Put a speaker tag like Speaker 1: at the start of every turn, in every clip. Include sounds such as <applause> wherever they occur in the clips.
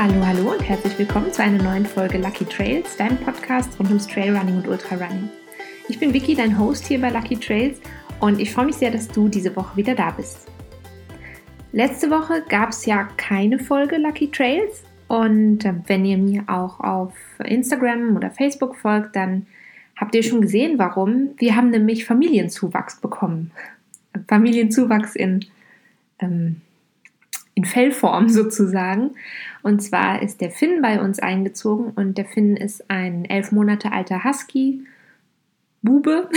Speaker 1: Hallo, hallo und herzlich willkommen zu einer neuen Folge Lucky Trails, deinem Podcast rund ums Trailrunning und Ultrarunning. Ich bin Vicky, dein Host hier bei Lucky Trails und ich freue mich sehr, dass du diese Woche wieder da bist. Letzte Woche gab es ja keine Folge Lucky Trails und äh, wenn ihr mir auch auf Instagram oder Facebook folgt, dann habt ihr schon gesehen, warum. Wir haben nämlich Familienzuwachs bekommen. Familienzuwachs in ähm, in Fellform <laughs> sozusagen. Und zwar ist der Finn bei uns eingezogen und der Finn ist ein elf Monate alter Husky, Bube.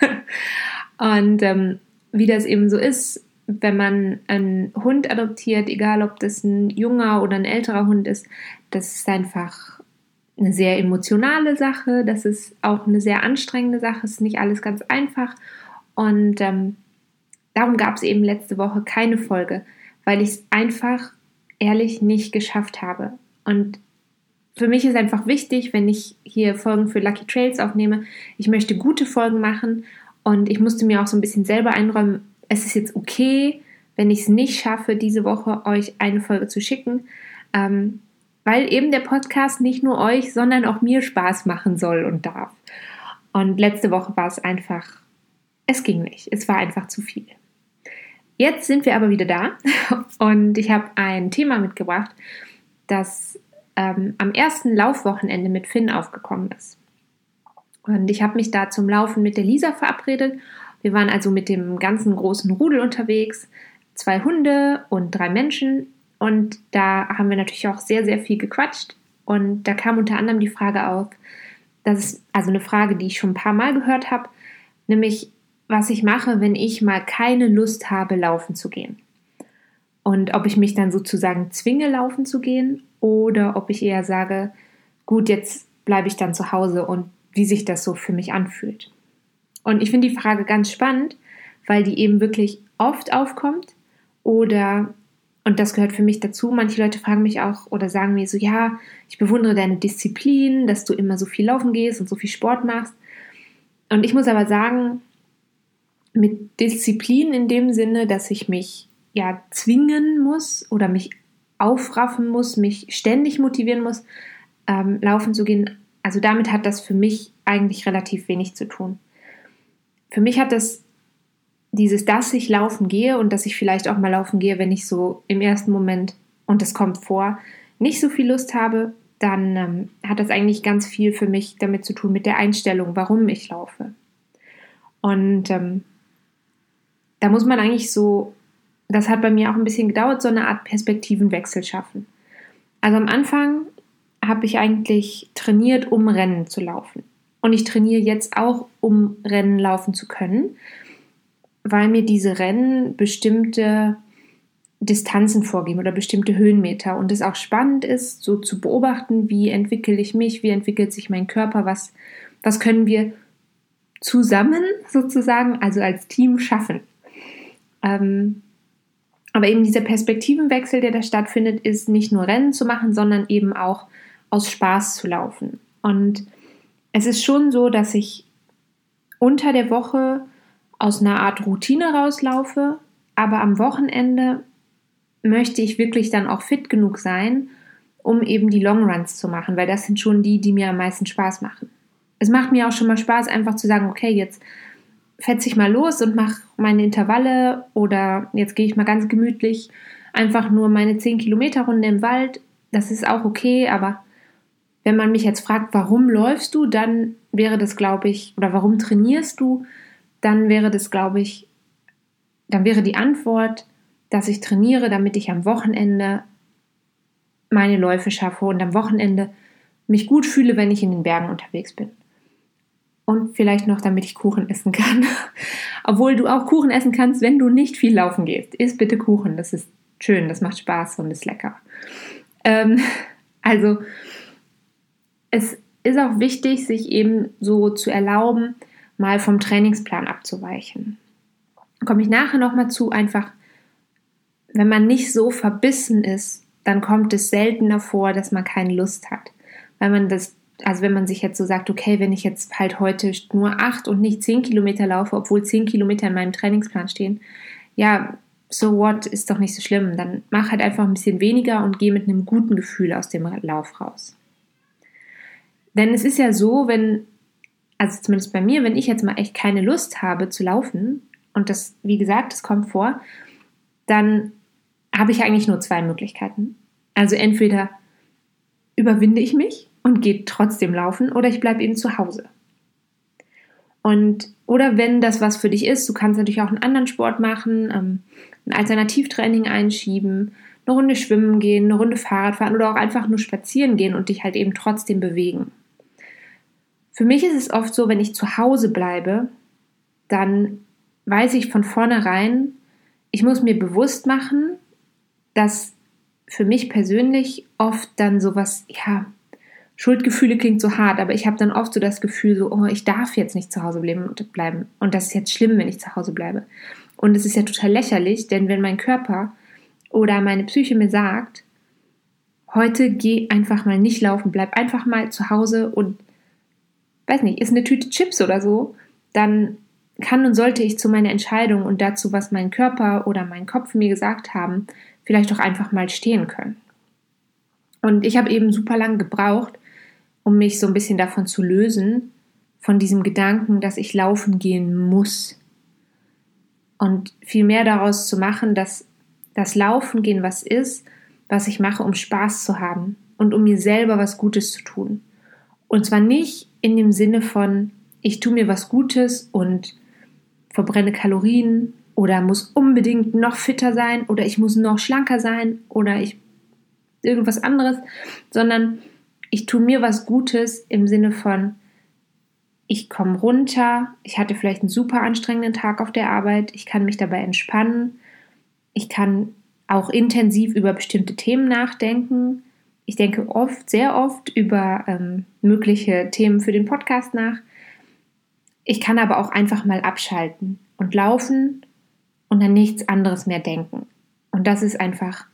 Speaker 1: <laughs> und ähm, wie das eben so ist, wenn man einen Hund adoptiert, egal ob das ein junger oder ein älterer Hund ist, das ist einfach eine sehr emotionale Sache, das ist auch eine sehr anstrengende Sache, es ist nicht alles ganz einfach. Und ähm, darum gab es eben letzte Woche keine Folge weil ich es einfach ehrlich nicht geschafft habe. Und für mich ist einfach wichtig, wenn ich hier Folgen für Lucky Trails aufnehme, ich möchte gute Folgen machen und ich musste mir auch so ein bisschen selber einräumen, es ist jetzt okay, wenn ich es nicht schaffe, diese Woche euch eine Folge zu schicken, ähm, weil eben der Podcast nicht nur euch, sondern auch mir Spaß machen soll und darf. Und letzte Woche war es einfach, es ging nicht, es war einfach zu viel. Jetzt sind wir aber wieder da <laughs> und ich habe ein Thema mitgebracht, das ähm, am ersten Laufwochenende mit Finn aufgekommen ist. Und ich habe mich da zum Laufen mit der Lisa verabredet. Wir waren also mit dem ganzen großen Rudel unterwegs, zwei Hunde und drei Menschen. Und da haben wir natürlich auch sehr, sehr viel gequatscht. Und da kam unter anderem die Frage auf, das ist also eine Frage, die ich schon ein paar Mal gehört habe, nämlich was ich mache, wenn ich mal keine Lust habe, laufen zu gehen. Und ob ich mich dann sozusagen zwinge, laufen zu gehen oder ob ich eher sage, gut, jetzt bleibe ich dann zu Hause und wie sich das so für mich anfühlt. Und ich finde die Frage ganz spannend, weil die eben wirklich oft aufkommt oder, und das gehört für mich dazu, manche Leute fragen mich auch oder sagen mir so, ja, ich bewundere deine Disziplin, dass du immer so viel laufen gehst und so viel Sport machst. Und ich muss aber sagen, mit Disziplin in dem Sinne, dass ich mich ja zwingen muss oder mich aufraffen muss, mich ständig motivieren muss, ähm, laufen zu gehen. Also damit hat das für mich eigentlich relativ wenig zu tun. Für mich hat das dieses, dass ich laufen gehe und dass ich vielleicht auch mal laufen gehe, wenn ich so im ersten Moment, und das kommt vor, nicht so viel Lust habe, dann ähm, hat das eigentlich ganz viel für mich damit zu tun mit der Einstellung, warum ich laufe. Und ähm, da muss man eigentlich so, das hat bei mir auch ein bisschen gedauert, so eine Art Perspektivenwechsel schaffen. Also am Anfang habe ich eigentlich trainiert, um Rennen zu laufen. Und ich trainiere jetzt auch, um Rennen laufen zu können, weil mir diese Rennen bestimmte Distanzen vorgeben oder bestimmte Höhenmeter und es auch spannend ist, so zu beobachten, wie entwickle ich mich, wie entwickelt sich mein Körper, was, was können wir zusammen sozusagen, also als Team schaffen. Ähm, aber eben dieser Perspektivenwechsel, der da stattfindet, ist nicht nur Rennen zu machen, sondern eben auch aus Spaß zu laufen. Und es ist schon so, dass ich unter der Woche aus einer Art Routine rauslaufe, aber am Wochenende möchte ich wirklich dann auch fit genug sein, um eben die Longruns zu machen, weil das sind schon die, die mir am meisten Spaß machen. Es macht mir auch schon mal Spaß, einfach zu sagen, okay, jetzt fetze ich mal los und mache meine Intervalle oder jetzt gehe ich mal ganz gemütlich einfach nur meine 10 Kilometer Runde im Wald. Das ist auch okay, aber wenn man mich jetzt fragt, warum läufst du, dann wäre das, glaube ich, oder warum trainierst du, dann wäre das, glaube ich, dann wäre die Antwort, dass ich trainiere, damit ich am Wochenende meine Läufe schaffe und am Wochenende mich gut fühle, wenn ich in den Bergen unterwegs bin und vielleicht noch, damit ich Kuchen essen kann. <laughs> Obwohl du auch Kuchen essen kannst, wenn du nicht viel laufen gehst. Iss bitte Kuchen, das ist schön, das macht Spaß und ist lecker. Ähm, <laughs> also, es ist auch wichtig, sich eben so zu erlauben, mal vom Trainingsplan abzuweichen. Komme ich nachher nochmal zu, einfach, wenn man nicht so verbissen ist, dann kommt es seltener vor, dass man keine Lust hat, weil man das also wenn man sich jetzt so sagt, okay, wenn ich jetzt halt heute nur acht und nicht zehn Kilometer laufe, obwohl zehn Kilometer in meinem Trainingsplan stehen, ja, so what, ist doch nicht so schlimm. Dann mach halt einfach ein bisschen weniger und geh mit einem guten Gefühl aus dem Lauf raus. Denn es ist ja so, wenn, also zumindest bei mir, wenn ich jetzt mal echt keine Lust habe zu laufen, und das, wie gesagt, das kommt vor, dann habe ich eigentlich nur zwei Möglichkeiten. Also entweder überwinde ich mich und gehe trotzdem laufen oder ich bleibe eben zu Hause. Und oder wenn das was für dich ist, du kannst natürlich auch einen anderen Sport machen, ähm, ein Alternativtraining einschieben, eine Runde schwimmen gehen, eine Runde Fahrrad fahren oder auch einfach nur spazieren gehen und dich halt eben trotzdem bewegen. Für mich ist es oft so, wenn ich zu Hause bleibe, dann weiß ich von vornherein, ich muss mir bewusst machen, dass für mich persönlich oft dann sowas, ja, Schuldgefühle klingt so hart, aber ich habe dann oft so das Gefühl, so, oh, ich darf jetzt nicht zu Hause bleiben und das ist jetzt schlimm, wenn ich zu Hause bleibe. Und es ist ja total lächerlich, denn wenn mein Körper oder meine Psyche mir sagt, heute geh einfach mal nicht laufen, bleib einfach mal zu Hause und weiß nicht, ist eine Tüte Chips oder so, dann kann und sollte ich zu meiner Entscheidung und dazu, was mein Körper oder mein Kopf mir gesagt haben, vielleicht auch einfach mal stehen können. Und ich habe eben super lang gebraucht, um mich so ein bisschen davon zu lösen, von diesem Gedanken, dass ich laufen gehen muss. Und viel mehr daraus zu machen, dass das Laufen gehen was ist, was ich mache, um Spaß zu haben und um mir selber was Gutes zu tun. Und zwar nicht in dem Sinne von, ich tue mir was Gutes und verbrenne Kalorien oder muss unbedingt noch fitter sein oder ich muss noch schlanker sein oder ich irgendwas anderes, sondern ich tue mir was Gutes im Sinne von, ich komme runter, ich hatte vielleicht einen super anstrengenden Tag auf der Arbeit, ich kann mich dabei entspannen, ich kann auch intensiv über bestimmte Themen nachdenken. Ich denke oft, sehr oft über ähm, mögliche Themen für den Podcast nach. Ich kann aber auch einfach mal abschalten und laufen und an nichts anderes mehr denken. Und das ist einfach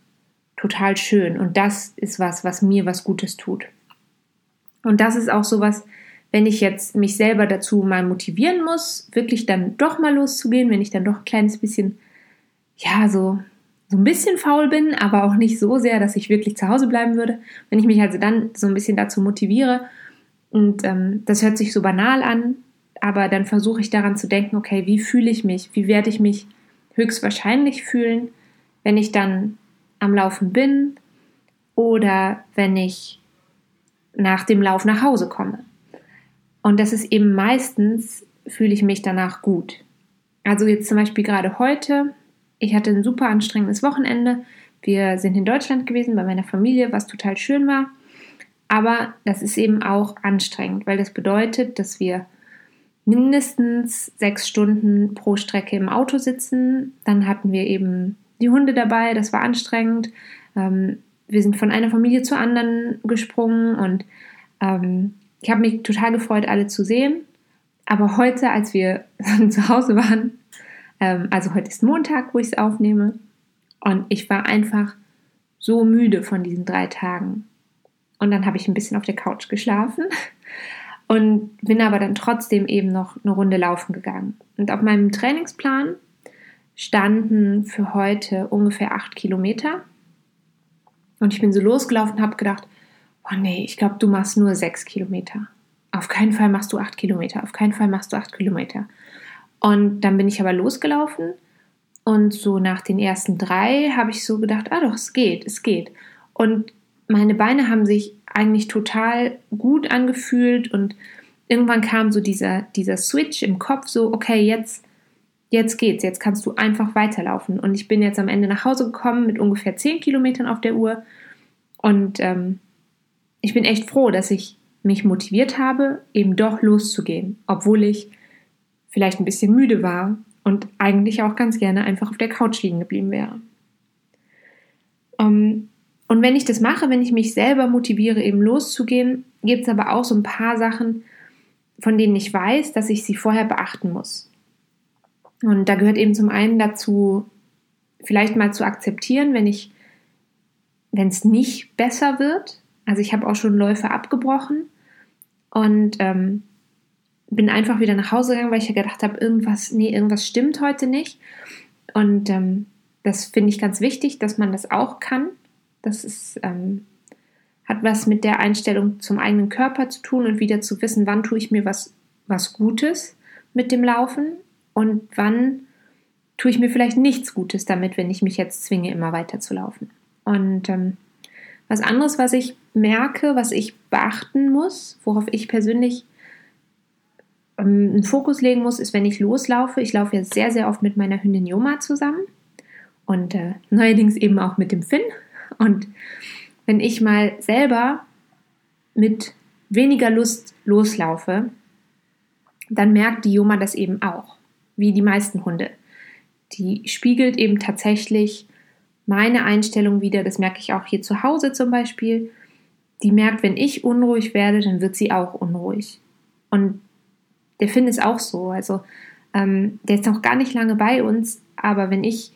Speaker 1: total schön. Und das ist was, was mir was Gutes tut. Und das ist auch sowas, wenn ich jetzt mich selber dazu mal motivieren muss, wirklich dann doch mal loszugehen, wenn ich dann doch ein kleines bisschen, ja, so, so ein bisschen faul bin, aber auch nicht so sehr, dass ich wirklich zu Hause bleiben würde. Wenn ich mich also dann so ein bisschen dazu motiviere, und ähm, das hört sich so banal an, aber dann versuche ich daran zu denken, okay, wie fühle ich mich? Wie werde ich mich höchstwahrscheinlich fühlen, wenn ich dann am Laufen bin oder wenn ich nach dem Lauf nach Hause komme. Und das ist eben meistens, fühle ich mich danach gut. Also jetzt zum Beispiel gerade heute, ich hatte ein super anstrengendes Wochenende. Wir sind in Deutschland gewesen bei meiner Familie, was total schön war. Aber das ist eben auch anstrengend, weil das bedeutet, dass wir mindestens sechs Stunden pro Strecke im Auto sitzen. Dann hatten wir eben die Hunde dabei, das war anstrengend. Ähm, wir sind von einer Familie zur anderen gesprungen und ähm, ich habe mich total gefreut, alle zu sehen. Aber heute, als wir <laughs> zu Hause waren, ähm, also heute ist Montag, wo ich es aufnehme, und ich war einfach so müde von diesen drei Tagen. Und dann habe ich ein bisschen auf der Couch geschlafen <laughs> und bin aber dann trotzdem eben noch eine Runde laufen gegangen. Und auf meinem Trainingsplan standen für heute ungefähr acht Kilometer. Und ich bin so losgelaufen und habe gedacht, oh nee, ich glaube, du machst nur sechs Kilometer. Auf keinen Fall machst du acht Kilometer. Auf keinen Fall machst du acht Kilometer. Und dann bin ich aber losgelaufen und so nach den ersten drei habe ich so gedacht, ah doch, es geht, es geht. Und meine Beine haben sich eigentlich total gut angefühlt und irgendwann kam so dieser, dieser Switch im Kopf, so, okay, jetzt jetzt geht's, jetzt kannst du einfach weiterlaufen. Und ich bin jetzt am Ende nach Hause gekommen mit ungefähr 10 Kilometern auf der Uhr. Und ähm, ich bin echt froh, dass ich mich motiviert habe, eben doch loszugehen, obwohl ich vielleicht ein bisschen müde war und eigentlich auch ganz gerne einfach auf der Couch liegen geblieben wäre. Um, ähm, und wenn ich das mache, wenn ich mich selber motiviere, eben loszugehen, gibt es aber auch so ein paar Sachen, von denen ich weiß, dass ich sie vorher beachten muss. Und da gehört eben zum einen dazu, vielleicht mal zu akzeptieren, wenn ich, wenn es nicht besser wird. Also ich habe auch schon Läufe abgebrochen und ähm, bin einfach wieder nach Hause gegangen, weil ich ja gedacht habe, irgendwas, nee, irgendwas stimmt heute nicht. Und ähm, Das finde ich ganz wichtig, dass man das auch kann. Das ist, ähm, hat was mit der Einstellung zum eigenen Körper zu tun und wieder zu wissen, wann tue ich mir was, was Gutes mit dem Laufen und wann tue ich mir vielleicht nichts Gutes damit, wenn ich mich jetzt zwinge, immer weiter zu laufen. Und ähm, was anderes, was ich merke, was ich beachten muss, worauf ich persönlich ähm, einen Fokus legen muss, ist, wenn ich loslaufe. Ich laufe ja sehr, sehr oft mit meiner Hündin Joma zusammen und äh, neuerdings eben auch mit dem Finn. Und wenn ich mal selber mit weniger Lust loslaufe, dann merkt die Joma das eben auch, wie die meisten Hunde. Die spiegelt eben tatsächlich meine Einstellung wieder. Das merke ich auch hier zu Hause zum Beispiel. Die merkt, wenn ich unruhig werde, dann wird sie auch unruhig. Und der Finn ist auch so. Also ähm, der ist noch gar nicht lange bei uns, aber wenn ich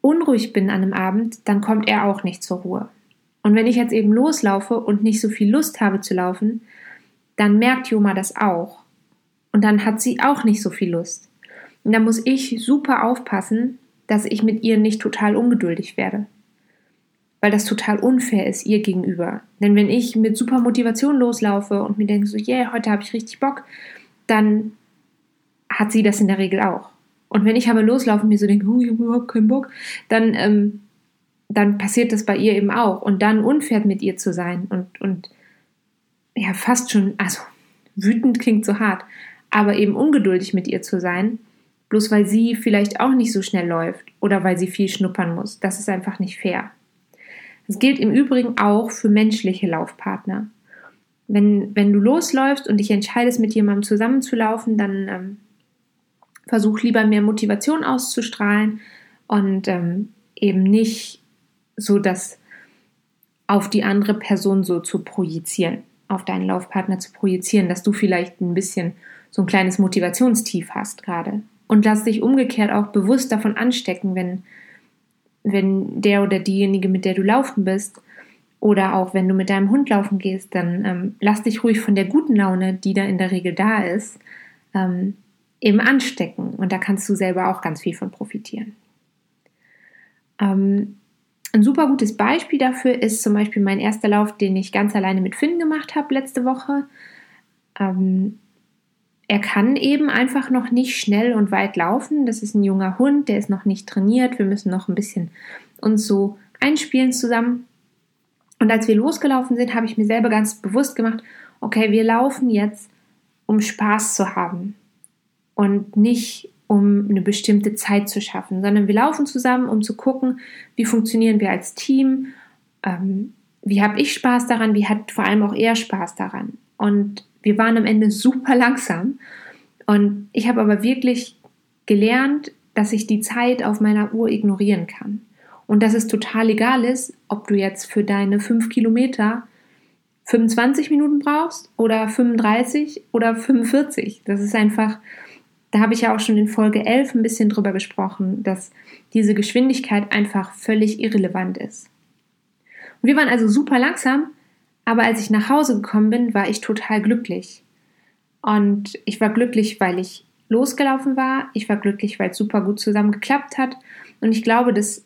Speaker 1: unruhig bin an einem Abend, dann kommt er auch nicht zur Ruhe. Und wenn ich jetzt eben loslaufe und nicht so viel Lust habe zu laufen, dann merkt Joma das auch. Und dann hat sie auch nicht so viel Lust. Und da muss ich super aufpassen, dass ich mit ihr nicht total ungeduldig werde. Weil das total unfair ist ihr gegenüber. Denn wenn ich mit super Motivation loslaufe und mir denke so, yeah, heute habe ich richtig Bock, dann hat sie das in der Regel auch. Und wenn ich aber loslaufe und mir so denke, oh, ich habe überhaupt keinen Bock, dann, ähm, dann passiert das bei ihr eben auch. Und dann unfair mit ihr zu sein und, und ja, fast schon, also wütend klingt so hart, aber eben ungeduldig mit ihr zu sein, bloß weil sie vielleicht auch nicht so schnell läuft oder weil sie viel schnuppern muss. Das ist einfach nicht fair. Das gilt im Übrigen auch für menschliche Laufpartner. Wenn, wenn du losläufst und dich entscheidest, mit jemandem zusammenzulaufen, dann ähm, versuch lieber mehr Motivation auszustrahlen und ähm, eben nicht so das auf die andere Person so zu projizieren, auf deinen Laufpartner zu projizieren, dass du vielleicht ein bisschen so ein kleines Motivationstief hast gerade. Und lass dich umgekehrt auch bewusst davon anstecken, wenn, wenn der oder diejenige, mit der du laufen bist, oder auch wenn du mit deinem Hund laufen gehst, dann ähm, lass dich ruhig von der guten Laune, die da in der Regel da ist, ähm, eben anstecken. Und da kannst du selber auch ganz viel von profitieren. Ähm, ein super gutes Beispiel dafür ist zum Beispiel mein erster Lauf, den ich ganz alleine mit Finn gemacht habe letzte Woche. Ähm, er kann eben einfach noch nicht schnell und weit laufen. Das ist ein junger Hund, der ist noch nicht trainiert. Wir müssen noch ein bisschen uns so einspielen zusammen. Und als wir losgelaufen sind, habe ich mir selber ganz bewusst gemacht, okay, wir laufen jetzt, um Spaß zu haben und nicht um eine bestimmte Zeit zu schaffen, sondern wir laufen zusammen, um zu gucken, wie funktionieren wir als Team, ähm, wie habe ich Spaß daran, wie hat vor allem auch er Spaß daran. Und wir waren am Ende super langsam. Und ich habe aber wirklich gelernt, dass ich die Zeit auf meiner Uhr ignorieren kann. Und dass es total egal ist, ob du jetzt für deine fünf Kilometer 25 Minuten brauchst oder 35 oder 45. Das ist einfach, da habe ich ja auch schon in Folge 11 ein bisschen drüber gesprochen, dass diese Geschwindigkeit einfach völlig irrelevant ist. Und wir waren also super langsam, aber als ich nach Hause gekommen bin, war ich total glücklich. Und ich war glücklich, weil ich losgelaufen war. Ich war glücklich, weil es super gut zusammen geklappt hat. Und ich glaube, dass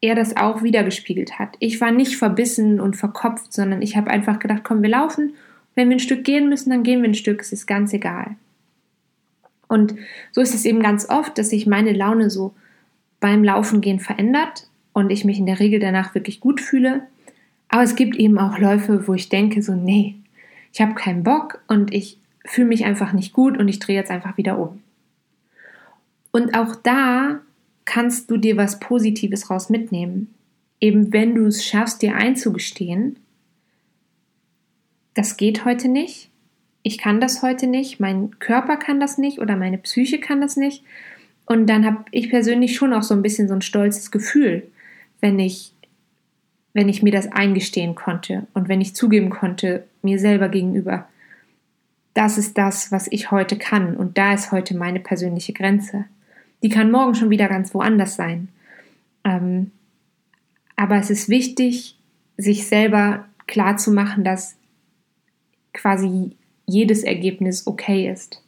Speaker 1: er das auch wiedergespiegelt hat. Ich war nicht verbissen und verkopft, sondern ich habe einfach gedacht, komm, wir laufen. Wenn wir ein Stück gehen müssen, dann gehen wir ein Stück. Es ist ganz egal. Und so ist es eben ganz oft, dass sich meine Laune so beim Laufen gehen verändert und ich mich in der Regel danach wirklich gut fühle. Aber es gibt eben auch Läufe, wo ich denke, so, nee, ich habe keinen Bock und ich fühle mich einfach nicht gut und ich drehe jetzt einfach wieder um. Und auch da kannst du dir was Positives raus mitnehmen. Eben wenn du es schaffst, dir einzugestehen, das geht heute nicht, ich kann das heute nicht, mein Körper kann das nicht oder meine Psyche kann das nicht. Und dann habe ich persönlich schon auch so ein bisschen so ein stolzes Gefühl, wenn ich wenn ich mir das eingestehen konnte und wenn ich zugeben konnte, mir selber gegenüber, das ist das, was ich heute kann und da ist heute meine persönliche Grenze. Die kann morgen schon wieder ganz woanders sein. Ähm, aber es ist wichtig, sich selber klar zu machen, dass quasi jedes Ergebnis okay ist.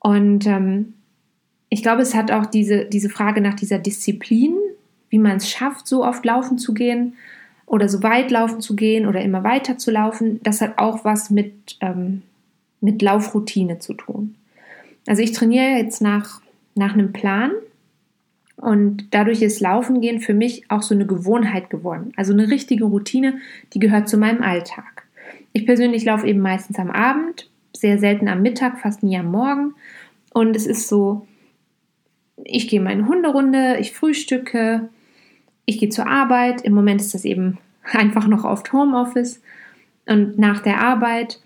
Speaker 1: Und ähm, ich glaube, es hat auch diese, diese Frage nach dieser Disziplin, wie man es schafft, so oft laufen zu gehen oder so weit laufen zu gehen oder immer weiter zu laufen. Das hat auch was mit, ähm, mit Laufroutine zu tun. Also ich trainiere jetzt nach, nach einem Plan und dadurch ist Laufen gehen für mich auch so eine Gewohnheit geworden. Also eine richtige Routine, die gehört zu meinem Alltag. Ich persönlich laufe eben meistens am Abend, sehr selten am Mittag, fast nie am Morgen. Und es ist so, ich gehe meine Hunderunde, ich frühstücke, ich gehe zur Arbeit. Im Moment ist das eben <laughs> einfach noch oft Homeoffice. Und nach der Arbeit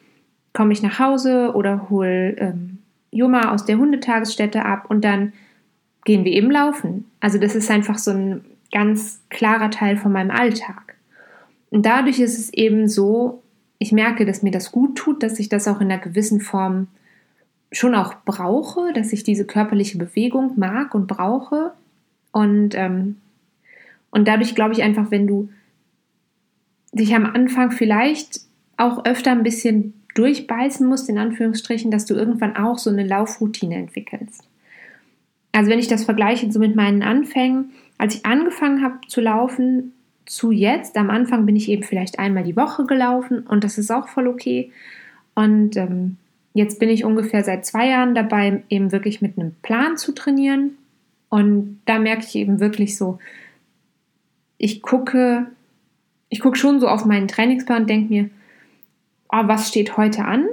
Speaker 1: komme ich nach Hause oder hole ähm, Juma aus der Hundetagesstätte ab und dann gehen wir eben laufen. Also das ist einfach so ein ganz klarer Teil von meinem Alltag. Und dadurch ist es eben so, ich merke, dass mir das gut tut, dass ich das auch in einer gewissen Form schon auch brauche, dass ich diese körperliche Bewegung mag und brauche. Und, ähm, und dadurch glaube ich einfach, wenn du dich am Anfang vielleicht auch öfter ein bisschen durchbeißen musst, in Anführungsstrichen, dass du irgendwann auch so eine Laufroutine entwickelst. Also wenn ich das vergleiche so mit meinen Anfängen, als ich angefangen habe zu laufen, zu jetzt, am Anfang bin ich eben vielleicht einmal die Woche gelaufen und das ist auch voll okay. Und ähm, jetzt bin ich ungefähr seit zwei Jahren dabei, eben wirklich mit einem Plan zu trainieren. Und da merke ich eben wirklich so, ich gucke, ich gucke schon so auf meinen Trainingsplan und denke mir, oh, was steht heute an?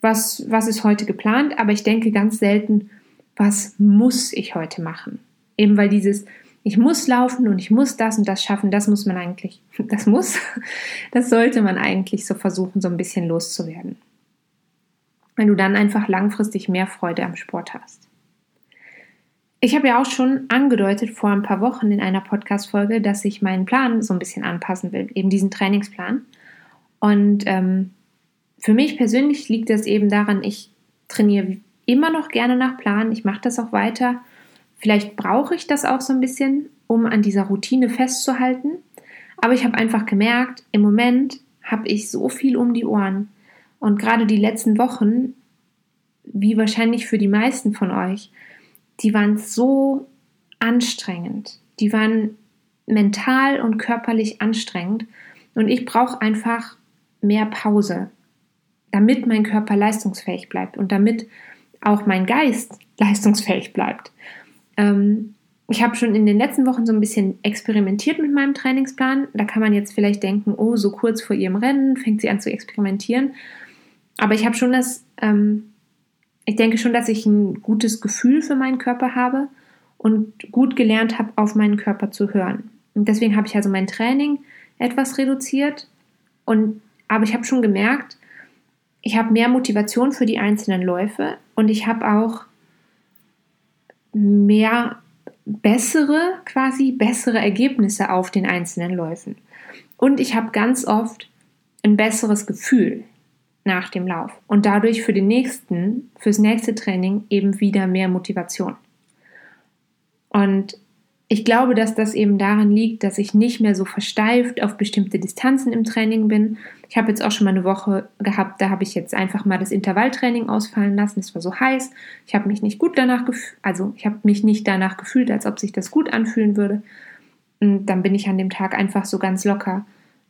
Speaker 1: Was, was ist heute geplant? Aber ich denke ganz selten, was muss ich heute machen? Eben weil dieses, ich muss laufen und ich muss das und das schaffen, das muss man eigentlich, <laughs> das muss, <laughs> das sollte man eigentlich so versuchen, so ein bisschen loszuwerden wenn du dann einfach langfristig mehr Freude am Sport hast. Ich habe ja auch schon angedeutet vor ein paar Wochen in einer Podcast-Folge, dass ich meinen Plan so ein bisschen anpassen will, eben diesen Trainingsplan. Und ähm, für mich persönlich liegt das eben daran, ich trainiere immer noch gerne nach Plan, ich mache das auch weiter. Vielleicht brauche ich das auch so ein bisschen, um an dieser Routine festzuhalten. Aber ich habe einfach gemerkt, im Moment habe ich so viel um die Ohren. Und gerade die letzten Wochen, wie wahrscheinlich für die meisten von euch, die waren so anstrengend. Die waren mental und körperlich anstrengend. Und ich brauche einfach mehr Pause, damit mein Körper leistungsfähig bleibt und damit auch mein Geist <laughs> leistungsfähig bleibt. Ähm, ich habe schon in den letzten Wochen so ein bisschen experimentiert mit meinem Trainingsplan. Da kann man jetzt vielleicht denken, oh, so kurz vor ihrem Rennen fängt sie an zu experimentieren. Aber ich habe schon das, ähm, ich denke schon, dass ich ein gutes Gefühl für meinen Körper habe und gut gelernt habe, auf meinen Körper zu hören. Und deswegen habe ich also mein Training etwas reduziert und aber ich habe schon gemerkt, ich habe mehr Motivation für die einzelnen Läufe und ich habe auch mehr bessere, quasi bessere Ergebnisse auf den einzelnen Läufen. Und ich habe ganz oft ein besseres Gefühl nach dem Lauf und dadurch für den nächsten, fürs nächste Training eben wieder mehr Motivation. Und ich glaube, dass das eben daran liegt, dass ich nicht mehr so versteift auf bestimmte Distanzen im Training bin. Ich habe jetzt auch schon mal eine Woche gehabt, da habe ich jetzt einfach mal das Intervalltraining ausfallen lassen. Es war so heiß. Ich habe mich nicht gut danach gefühlt, also ich habe mich nicht danach gefühlt, als ob sich das gut anfühlen würde. Und dann bin ich an dem Tag einfach so ganz locker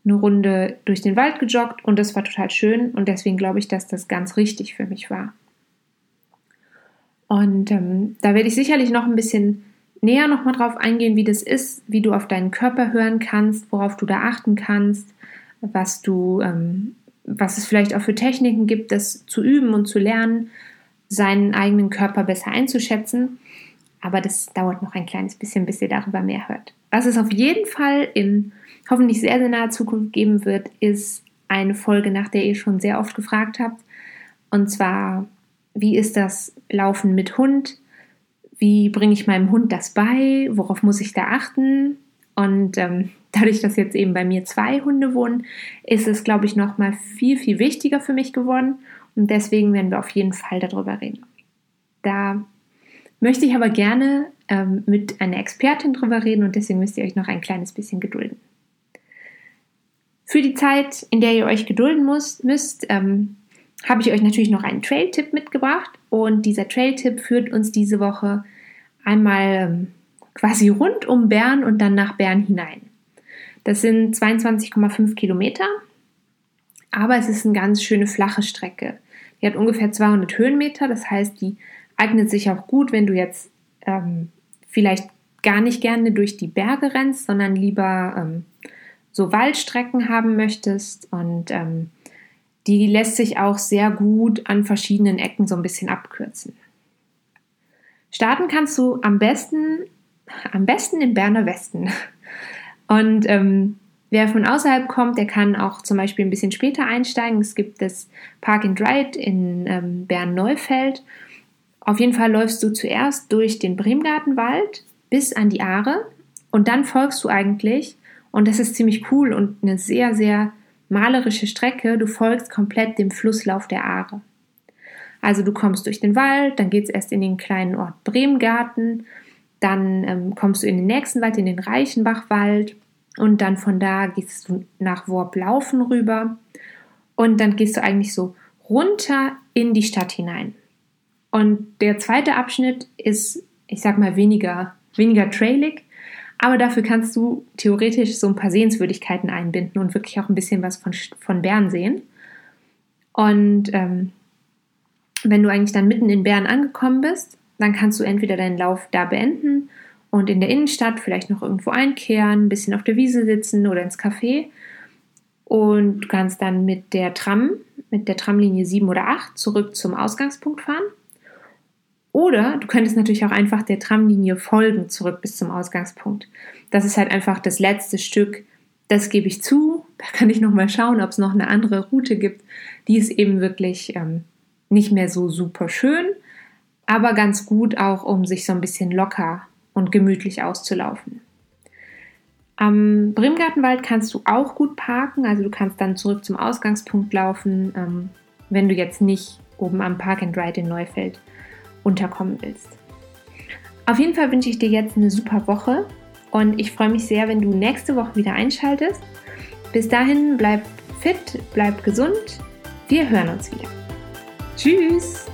Speaker 1: eine Runde durch den Wald gejoggt und das war total schön und deswegen glaube ich, dass das ganz richtig für mich war. Und ähm, da werde ich sicherlich noch ein bisschen näher nochmal drauf eingehen, wie das ist, wie du auf deinen Körper hören kannst, worauf du da achten kannst, was du, ähm, was es vielleicht auch für Techniken gibt, das zu üben und zu lernen, seinen eigenen Körper besser einzuschätzen. Aber das dauert noch ein kleines bisschen, bis ihr darüber mehr hört. Was es auf jeden Fall in hoffentlich sehr, sehr naher Zukunft geben wird, ist eine Folge, nach der ihr schon sehr oft gefragt habt. Und zwar, wie ist das Laufen mit Hund? Wie bringe ich meinem Hund das bei? Worauf muss ich da achten? Und ähm, <laughs> dadurch, dass jetzt eben bei mir zwei Hunde wohnen, ist es, glaube ich, noch mal viel, viel wichtiger für mich geworden. Und deswegen werden wir auf jeden Fall darüber reden. Da möchte ich aber gerne ähm, mit einer Expertin drüber reden und deswegen müsst ihr euch noch ein kleines bisschen gedulden. Für die Zeit, in der ihr euch gedulden müsst, müsst ähm, habe ich euch natürlich noch einen Trail-Tipp mitgebracht. Und dieser Trail-Tipp führt uns diese Woche einmal ähm, quasi rund um Bern und dann nach Bern hinein. Das sind 22,5 Kilometer, aber es ist eine ganz schöne flache Strecke. Die hat ungefähr 200 Höhenmeter, das heißt, die eignet sich auch gut, wenn du jetzt ähm, vielleicht gar nicht gerne durch die Berge rennst, sondern lieber ähm, so Waldstrecken haben möchtest. Und ähm, die lässt sich auch sehr gut an verschiedenen Ecken so ein bisschen abkürzen. Starten kannst du am besten, am besten im Berner Westen. Und ähm, wer von außerhalb kommt, der kann auch zum Beispiel ein bisschen später einsteigen. Es gibt das Park and Ride in ähm, Bern-Neufeld. Auf jeden Fall läufst du zuerst durch den Bremgartenwald bis an die Aare und dann folgst du eigentlich, und das ist ziemlich cool und eine sehr, sehr malerische Strecke, du folgst komplett dem Flusslauf der Aare. Also du kommst durch den Wald, dann geht es erst in den kleinen Ort Bremgarten, dann ähm, kommst du in den nächsten Wald, in den Reichenbachwald und dann von da gehst du nach Worplaufen rüber und dann gehst du eigentlich so runter in die Stadt hinein. Und der zweite Abschnitt ist, ich sag mal, weniger, weniger trailig, aber dafür kannst du theoretisch so ein paar Sehenswürdigkeiten einbinden und wirklich auch ein bisschen was von, von Bern sehen. Und ähm, wenn du eigentlich dann mitten in Bern angekommen bist, dann kannst du entweder deinen Lauf da beenden und in der Innenstadt vielleicht noch irgendwo einkehren, ein bisschen auf der Wiese sitzen oder ins Café. Und du kannst dann mit der Tram, mit der Tramlinie 7 oder 8 zurück zum Ausgangspunkt fahren. Oder du könntest natürlich auch einfach der Tramlinie folgen zurück bis zum Ausgangspunkt. Das ist halt einfach das letzte Stück. Das gebe ich zu. Da kann ich nochmal schauen, ob es noch eine andere Route gibt. Die ist eben wirklich ähm, nicht mehr so super schön, aber ganz gut auch, um sich so ein bisschen locker und gemütlich auszulaufen. Am Brimgartenwald kannst du auch gut parken, also du kannst dann zurück zum Ausgangspunkt laufen, ähm, wenn du jetzt nicht oben am Park and Ride in Neufeld unterkommen willst. Auf jeden Fall wünsche ich dir jetzt eine super Woche und ich freue mich sehr, wenn du nächste Woche wieder einschaltest. Bis dahin bleib fit, bleib gesund. Wir hören uns wieder. Tschüss!